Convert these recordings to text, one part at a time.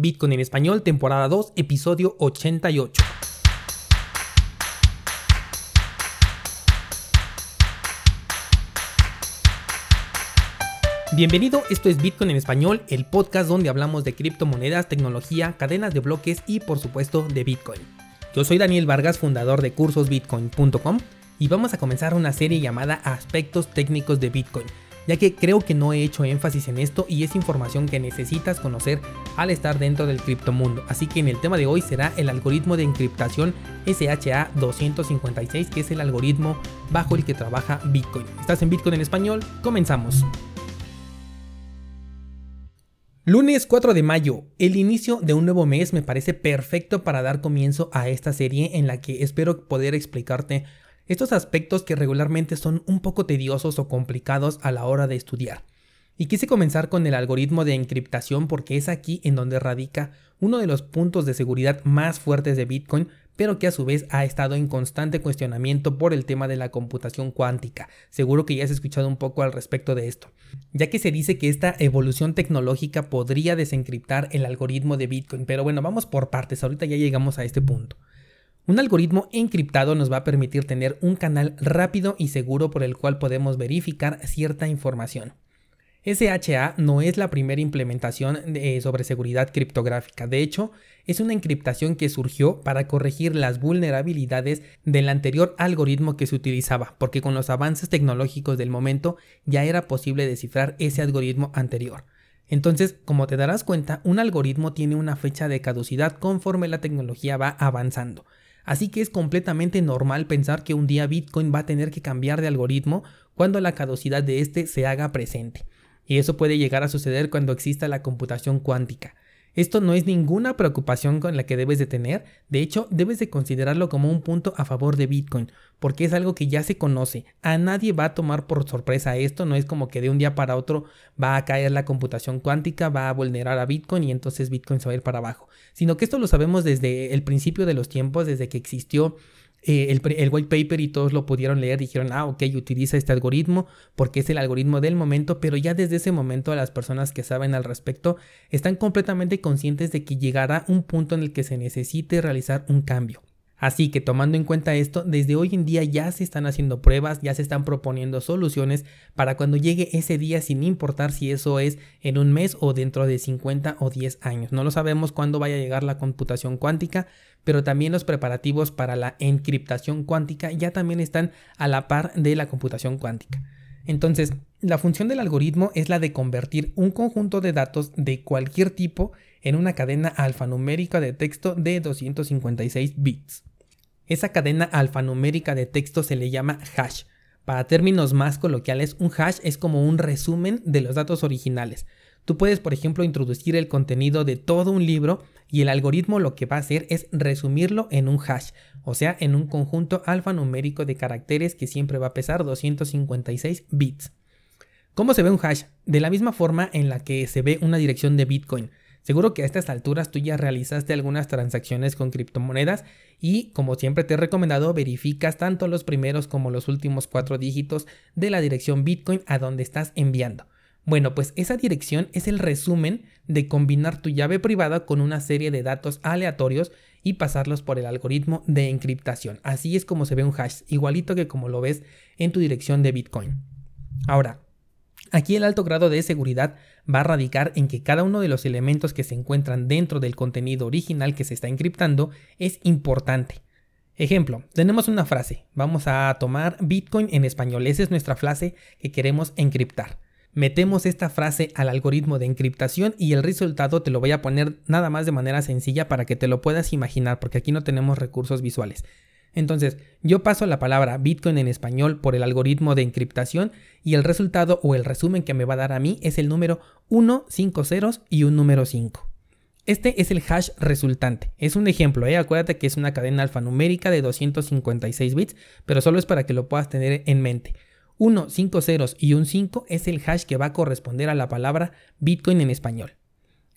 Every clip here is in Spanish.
Bitcoin en español, temporada 2, episodio 88. Bienvenido, esto es Bitcoin en español, el podcast donde hablamos de criptomonedas, tecnología, cadenas de bloques y por supuesto de Bitcoin. Yo soy Daniel Vargas, fundador de cursosbitcoin.com y vamos a comenzar una serie llamada Aspectos técnicos de Bitcoin ya que creo que no he hecho énfasis en esto y es información que necesitas conocer al estar dentro del criptomundo. Así que en el tema de hoy será el algoritmo de encriptación SHA-256, que es el algoritmo bajo el que trabaja Bitcoin. ¿Estás en Bitcoin en español? Comenzamos. Lunes 4 de mayo, el inicio de un nuevo mes me parece perfecto para dar comienzo a esta serie en la que espero poder explicarte estos aspectos que regularmente son un poco tediosos o complicados a la hora de estudiar. Y quise comenzar con el algoritmo de encriptación porque es aquí en donde radica uno de los puntos de seguridad más fuertes de Bitcoin, pero que a su vez ha estado en constante cuestionamiento por el tema de la computación cuántica. Seguro que ya has escuchado un poco al respecto de esto, ya que se dice que esta evolución tecnológica podría desencriptar el algoritmo de Bitcoin, pero bueno, vamos por partes, ahorita ya llegamos a este punto. Un algoritmo encriptado nos va a permitir tener un canal rápido y seguro por el cual podemos verificar cierta información. SHA no es la primera implementación sobre seguridad criptográfica, de hecho, es una encriptación que surgió para corregir las vulnerabilidades del anterior algoritmo que se utilizaba, porque con los avances tecnológicos del momento ya era posible descifrar ese algoritmo anterior. Entonces, como te darás cuenta, un algoritmo tiene una fecha de caducidad conforme la tecnología va avanzando. Así que es completamente normal pensar que un día Bitcoin va a tener que cambiar de algoritmo cuando la caducidad de este se haga presente. Y eso puede llegar a suceder cuando exista la computación cuántica. Esto no es ninguna preocupación con la que debes de tener, de hecho debes de considerarlo como un punto a favor de Bitcoin, porque es algo que ya se conoce, a nadie va a tomar por sorpresa esto, no es como que de un día para otro va a caer la computación cuántica, va a vulnerar a Bitcoin y entonces Bitcoin se va a ir para abajo, sino que esto lo sabemos desde el principio de los tiempos, desde que existió eh, el, white paper y todos lo pudieron leer, dijeron, ah, ok, utiliza este algoritmo porque es el algoritmo del momento, pero ya desde ese momento las personas que saben al respecto están completamente conscientes de que llegará un punto en el que se necesite realizar un cambio. Así que tomando en cuenta esto, desde hoy en día ya se están haciendo pruebas, ya se están proponiendo soluciones para cuando llegue ese día sin importar si eso es en un mes o dentro de 50 o 10 años. No lo sabemos cuándo vaya a llegar la computación cuántica, pero también los preparativos para la encriptación cuántica ya también están a la par de la computación cuántica. Entonces, la función del algoritmo es la de convertir un conjunto de datos de cualquier tipo en una cadena alfanumérica de texto de 256 bits. Esa cadena alfanumérica de texto se le llama hash. Para términos más coloquiales, un hash es como un resumen de los datos originales. Tú puedes, por ejemplo, introducir el contenido de todo un libro y el algoritmo lo que va a hacer es resumirlo en un hash, o sea, en un conjunto alfanumérico de caracteres que siempre va a pesar 256 bits. ¿Cómo se ve un hash? De la misma forma en la que se ve una dirección de Bitcoin. Seguro que a estas alturas tú ya realizaste algunas transacciones con criptomonedas y como siempre te he recomendado verificas tanto los primeros como los últimos cuatro dígitos de la dirección Bitcoin a donde estás enviando. Bueno, pues esa dirección es el resumen de combinar tu llave privada con una serie de datos aleatorios y pasarlos por el algoritmo de encriptación. Así es como se ve un hash, igualito que como lo ves en tu dirección de Bitcoin. Ahora, Aquí el alto grado de seguridad va a radicar en que cada uno de los elementos que se encuentran dentro del contenido original que se está encriptando es importante. Ejemplo, tenemos una frase, vamos a tomar Bitcoin en español, esa es nuestra frase que queremos encriptar. Metemos esta frase al algoritmo de encriptación y el resultado te lo voy a poner nada más de manera sencilla para que te lo puedas imaginar porque aquí no tenemos recursos visuales. Entonces, yo paso la palabra Bitcoin en español por el algoritmo de encriptación y el resultado o el resumen que me va a dar a mí es el número 1, 5 ceros y un número 5. Este es el hash resultante. Es un ejemplo, ¿eh? acuérdate que es una cadena alfanumérica de 256 bits, pero solo es para que lo puedas tener en mente. 1, 5 ceros y un 5 es el hash que va a corresponder a la palabra Bitcoin en español.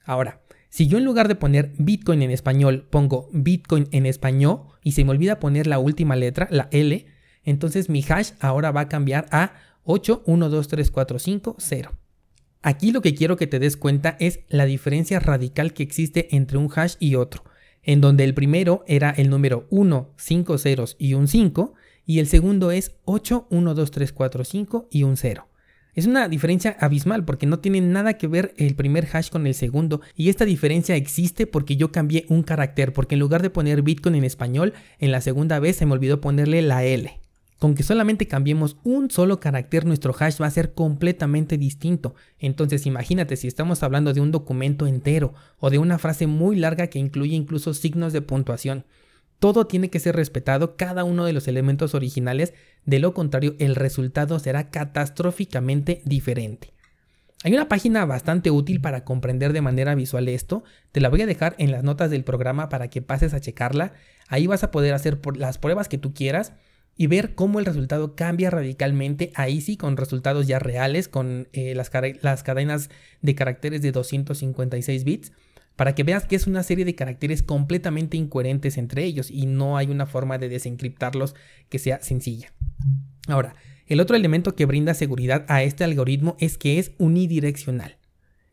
Ahora, si yo en lugar de poner Bitcoin en español pongo Bitcoin en español y se me olvida poner la última letra, la L, entonces mi hash ahora va a cambiar a 812345 0. Aquí lo que quiero que te des cuenta es la diferencia radical que existe entre un hash y otro, en donde el primero era el número 1, 5 ceros y un 5, y el segundo es 8, 1, 2, 3, 4, 5 y un 0. Es una diferencia abismal porque no tiene nada que ver el primer hash con el segundo y esta diferencia existe porque yo cambié un carácter porque en lugar de poner Bitcoin en español, en la segunda vez se me olvidó ponerle la L. Con que solamente cambiemos un solo carácter, nuestro hash va a ser completamente distinto. Entonces imagínate si estamos hablando de un documento entero o de una frase muy larga que incluye incluso signos de puntuación. Todo tiene que ser respetado, cada uno de los elementos originales, de lo contrario el resultado será catastróficamente diferente. Hay una página bastante útil para comprender de manera visual esto, te la voy a dejar en las notas del programa para que pases a checarla, ahí vas a poder hacer las pruebas que tú quieras y ver cómo el resultado cambia radicalmente, ahí sí con resultados ya reales, con eh, las, las cadenas de caracteres de 256 bits para que veas que es una serie de caracteres completamente incoherentes entre ellos y no hay una forma de desencriptarlos que sea sencilla. Ahora, el otro elemento que brinda seguridad a este algoritmo es que es unidireccional.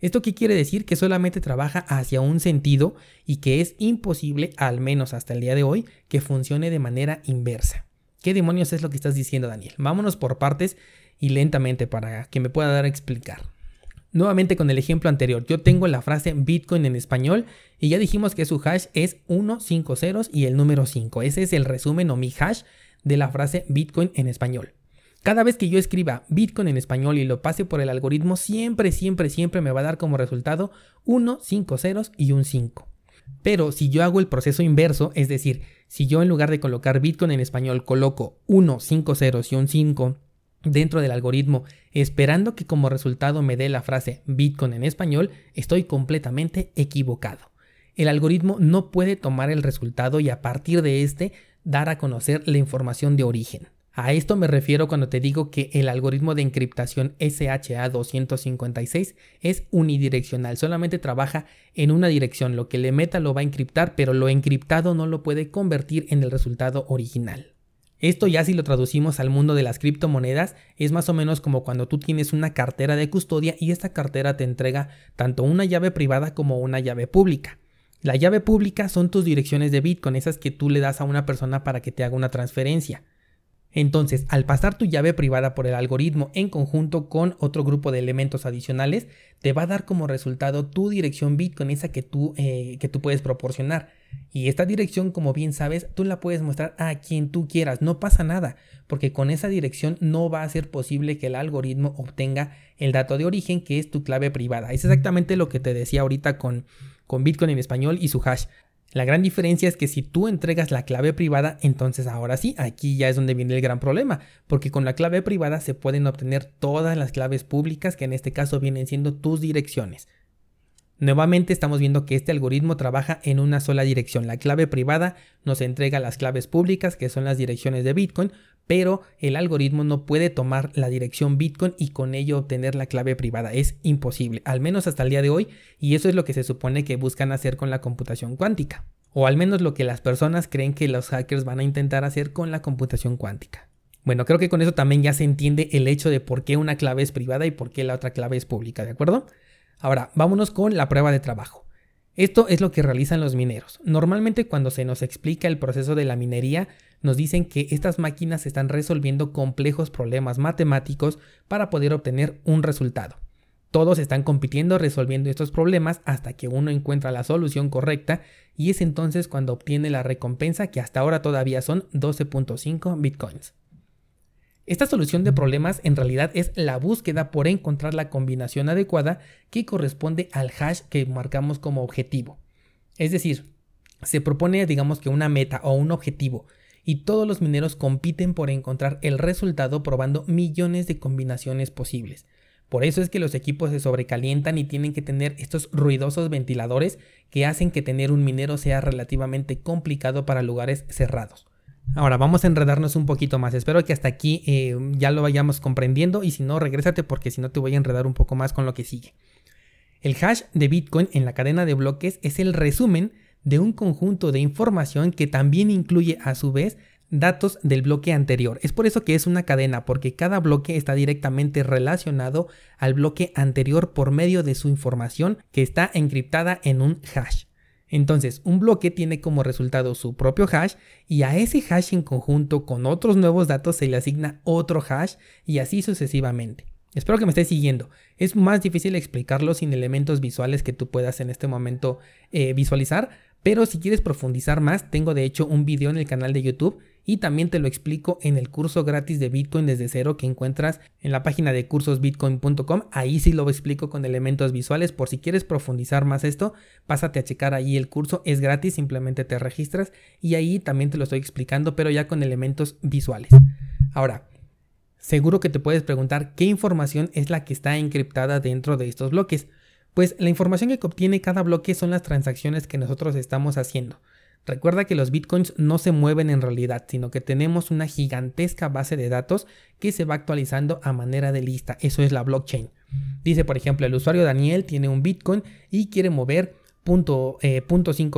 ¿Esto qué quiere decir? Que solamente trabaja hacia un sentido y que es imposible, al menos hasta el día de hoy, que funcione de manera inversa. ¿Qué demonios es lo que estás diciendo, Daniel? Vámonos por partes y lentamente para que me pueda dar a explicar. Nuevamente con el ejemplo anterior, yo tengo la frase Bitcoin en español y ya dijimos que su hash es 1, 5 ceros y el número 5. Ese es el resumen o mi hash de la frase Bitcoin en español. Cada vez que yo escriba Bitcoin en español y lo pase por el algoritmo, siempre, siempre, siempre me va a dar como resultado 1, 5 ceros y un 5. Pero si yo hago el proceso inverso, es decir, si yo en lugar de colocar Bitcoin en español coloco 1, 5 ceros y un 5, dentro del algoritmo esperando que como resultado me dé la frase Bitcoin en español, estoy completamente equivocado. El algoritmo no puede tomar el resultado y a partir de este dar a conocer la información de origen. A esto me refiero cuando te digo que el algoritmo de encriptación SHA-256 es unidireccional, solamente trabaja en una dirección, lo que le meta lo va a encriptar, pero lo encriptado no lo puede convertir en el resultado original. Esto ya si lo traducimos al mundo de las criptomonedas es más o menos como cuando tú tienes una cartera de custodia y esta cartera te entrega tanto una llave privada como una llave pública. La llave pública son tus direcciones de Bitcoin, esas que tú le das a una persona para que te haga una transferencia. Entonces, al pasar tu llave privada por el algoritmo en conjunto con otro grupo de elementos adicionales, te va a dar como resultado tu dirección Bitcoin, esa que tú, eh, que tú puedes proporcionar. Y esta dirección, como bien sabes, tú la puedes mostrar a quien tú quieras, no pasa nada, porque con esa dirección no va a ser posible que el algoritmo obtenga el dato de origen que es tu clave privada. Es exactamente lo que te decía ahorita con, con Bitcoin en español y su hash. La gran diferencia es que si tú entregas la clave privada, entonces ahora sí, aquí ya es donde viene el gran problema, porque con la clave privada se pueden obtener todas las claves públicas, que en este caso vienen siendo tus direcciones. Nuevamente estamos viendo que este algoritmo trabaja en una sola dirección. La clave privada nos entrega las claves públicas, que son las direcciones de Bitcoin, pero el algoritmo no puede tomar la dirección Bitcoin y con ello obtener la clave privada. Es imposible, al menos hasta el día de hoy, y eso es lo que se supone que buscan hacer con la computación cuántica. O al menos lo que las personas creen que los hackers van a intentar hacer con la computación cuántica. Bueno, creo que con eso también ya se entiende el hecho de por qué una clave es privada y por qué la otra clave es pública, ¿de acuerdo? Ahora, vámonos con la prueba de trabajo. Esto es lo que realizan los mineros. Normalmente cuando se nos explica el proceso de la minería, nos dicen que estas máquinas están resolviendo complejos problemas matemáticos para poder obtener un resultado. Todos están compitiendo resolviendo estos problemas hasta que uno encuentra la solución correcta y es entonces cuando obtiene la recompensa que hasta ahora todavía son 12.5 bitcoins. Esta solución de problemas en realidad es la búsqueda por encontrar la combinación adecuada que corresponde al hash que marcamos como objetivo. Es decir, se propone digamos que una meta o un objetivo y todos los mineros compiten por encontrar el resultado probando millones de combinaciones posibles. Por eso es que los equipos se sobrecalientan y tienen que tener estos ruidosos ventiladores que hacen que tener un minero sea relativamente complicado para lugares cerrados. Ahora vamos a enredarnos un poquito más. Espero que hasta aquí eh, ya lo vayamos comprendiendo y si no, regrésate porque si no te voy a enredar un poco más con lo que sigue. El hash de Bitcoin en la cadena de bloques es el resumen de un conjunto de información que también incluye a su vez datos del bloque anterior. Es por eso que es una cadena, porque cada bloque está directamente relacionado al bloque anterior por medio de su información que está encriptada en un hash. Entonces, un bloque tiene como resultado su propio hash y a ese hash en conjunto con otros nuevos datos se le asigna otro hash y así sucesivamente. Espero que me estés siguiendo. Es más difícil explicarlo sin elementos visuales que tú puedas en este momento eh, visualizar, pero si quieres profundizar más, tengo de hecho un video en el canal de YouTube y también te lo explico en el curso gratis de Bitcoin desde cero que encuentras en la página de cursosbitcoin.com. Ahí sí lo explico con elementos visuales. Por si quieres profundizar más esto, pásate a checar ahí el curso. Es gratis, simplemente te registras y ahí también te lo estoy explicando, pero ya con elementos visuales. Ahora, seguro que te puedes preguntar qué información es la que está encriptada dentro de estos bloques. Pues la información que obtiene cada bloque son las transacciones que nosotros estamos haciendo. Recuerda que los bitcoins no se mueven en realidad, sino que tenemos una gigantesca base de datos que se va actualizando a manera de lista. Eso es la blockchain. Dice, por ejemplo, el usuario Daniel tiene un bitcoin y quiere mover punto, eh,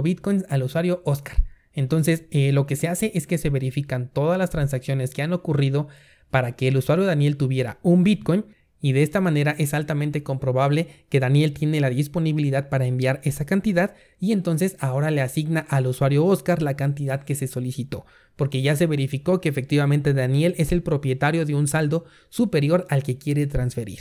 bitcoins al usuario Oscar. Entonces, eh, lo que se hace es que se verifican todas las transacciones que han ocurrido para que el usuario Daniel tuviera un bitcoin y de esta manera es altamente comprobable que Daniel tiene la disponibilidad para enviar esa cantidad y entonces ahora le asigna al usuario Oscar la cantidad que se solicitó, porque ya se verificó que efectivamente Daniel es el propietario de un saldo superior al que quiere transferir.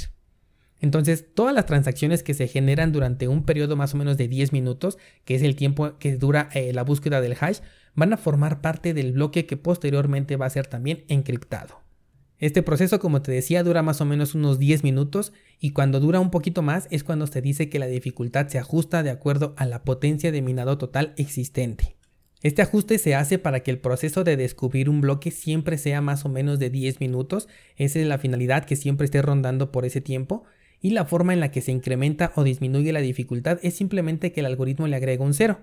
Entonces, todas las transacciones que se generan durante un periodo más o menos de 10 minutos, que es el tiempo que dura eh, la búsqueda del hash, van a formar parte del bloque que posteriormente va a ser también encriptado. Este proceso, como te decía, dura más o menos unos 10 minutos y cuando dura un poquito más es cuando se dice que la dificultad se ajusta de acuerdo a la potencia de minado total existente. Este ajuste se hace para que el proceso de descubrir un bloque siempre sea más o menos de 10 minutos, esa es la finalidad que siempre esté rondando por ese tiempo, y la forma en la que se incrementa o disminuye la dificultad es simplemente que el algoritmo le agrega un cero.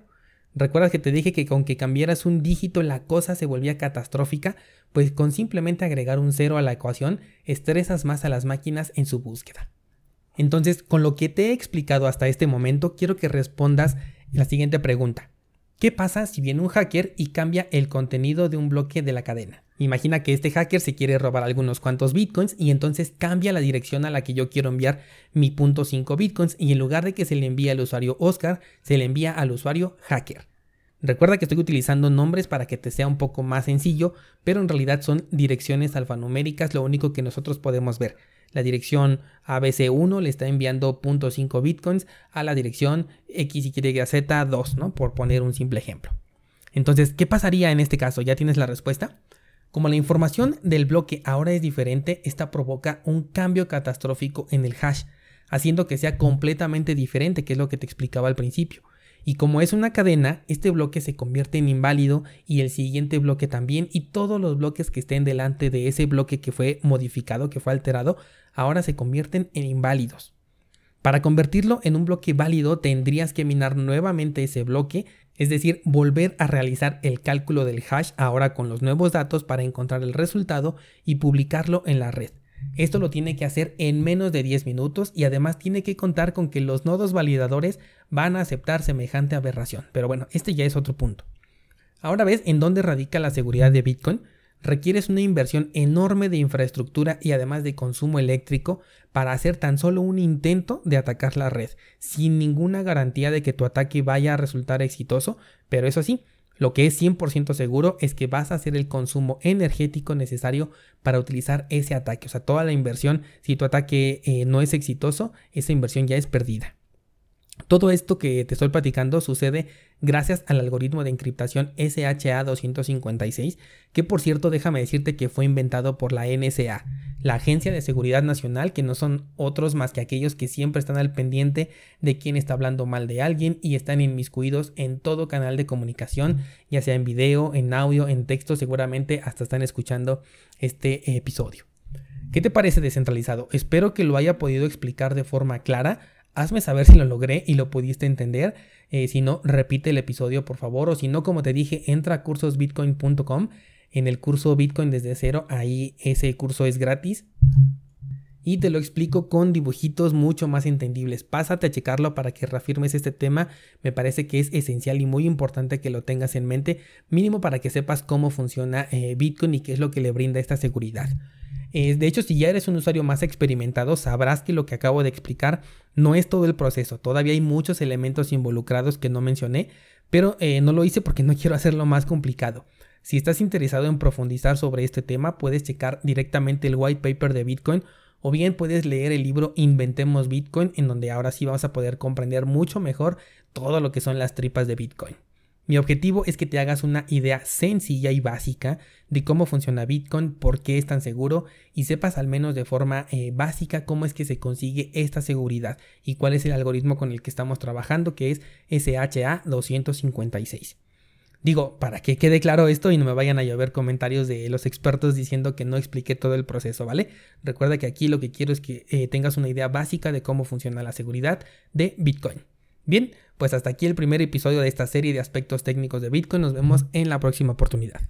¿Recuerdas que te dije que con que cambiaras un dígito la cosa se volvía catastrófica? Pues con simplemente agregar un cero a la ecuación estresas más a las máquinas en su búsqueda. Entonces, con lo que te he explicado hasta este momento, quiero que respondas la siguiente pregunta. ¿Qué pasa si viene un hacker y cambia el contenido de un bloque de la cadena? Imagina que este hacker se quiere robar algunos cuantos bitcoins y entonces cambia la dirección a la que yo quiero enviar mi punto .5 bitcoins y en lugar de que se le envíe al usuario Oscar, se le envía al usuario hacker. Recuerda que estoy utilizando nombres para que te sea un poco más sencillo, pero en realidad son direcciones alfanuméricas lo único que nosotros podemos ver. La dirección ABC1 le está enviando .5 bitcoins a la dirección XYZ2, ¿no? Por poner un simple ejemplo. Entonces, ¿qué pasaría en este caso? ¿Ya tienes la respuesta? Como la información del bloque ahora es diferente, esta provoca un cambio catastrófico en el hash, haciendo que sea completamente diferente, que es lo que te explicaba al principio. Y como es una cadena, este bloque se convierte en inválido y el siguiente bloque también y todos los bloques que estén delante de ese bloque que fue modificado, que fue alterado, ahora se convierten en inválidos. Para convertirlo en un bloque válido tendrías que minar nuevamente ese bloque, es decir, volver a realizar el cálculo del hash ahora con los nuevos datos para encontrar el resultado y publicarlo en la red. Esto lo tiene que hacer en menos de 10 minutos y además tiene que contar con que los nodos validadores van a aceptar semejante aberración. Pero bueno, este ya es otro punto. Ahora ves en dónde radica la seguridad de Bitcoin. Requieres una inversión enorme de infraestructura y además de consumo eléctrico para hacer tan solo un intento de atacar la red, sin ninguna garantía de que tu ataque vaya a resultar exitoso, pero eso sí, lo que es 100% seguro es que vas a hacer el consumo energético necesario para utilizar ese ataque. O sea, toda la inversión, si tu ataque eh, no es exitoso, esa inversión ya es perdida. Todo esto que te estoy platicando sucede gracias al algoritmo de encriptación SHA-256, que por cierto déjame decirte que fue inventado por la NSA, la Agencia de Seguridad Nacional, que no son otros más que aquellos que siempre están al pendiente de quién está hablando mal de alguien y están inmiscuidos en todo canal de comunicación, ya sea en video, en audio, en texto, seguramente hasta están escuchando este episodio. ¿Qué te parece descentralizado? Espero que lo haya podido explicar de forma clara hazme saber si lo logré y lo pudiste entender. Eh, si no, repite el episodio por favor. O si no, como te dije, entra a cursosbitcoin.com. En el curso Bitcoin desde cero, ahí ese curso es gratis. y te lo explico con dibujitos mucho más entendibles. Pásate a checarlo para que reafirmes este tema, me parece que es esencial y muy importante que lo tengas en mente, mínimo para que sepas cómo funciona eh, Bitcoin y qué es lo que le brinda esta seguridad. Eh, de hecho, si ya eres un usuario más experimentado, sabrás que lo que acabo de explicar no es todo el proceso. Todavía hay muchos elementos involucrados que no mencioné, pero eh, no lo hice porque no quiero hacerlo más complicado. Si estás interesado en profundizar sobre este tema, puedes checar directamente el white paper de Bitcoin o bien puedes leer el libro Inventemos Bitcoin, en donde ahora sí vamos a poder comprender mucho mejor todo lo que son las tripas de Bitcoin. Mi objetivo es que te hagas una idea sencilla y básica de cómo funciona Bitcoin, por qué es tan seguro y sepas al menos de forma eh, básica cómo es que se consigue esta seguridad y cuál es el algoritmo con el que estamos trabajando que es SHA 256. Digo, para que quede claro esto y no me vayan a llover comentarios de los expertos diciendo que no expliqué todo el proceso, ¿vale? Recuerda que aquí lo que quiero es que eh, tengas una idea básica de cómo funciona la seguridad de Bitcoin. Bien, pues hasta aquí el primer episodio de esta serie de aspectos técnicos de Bitcoin. Nos vemos en la próxima oportunidad.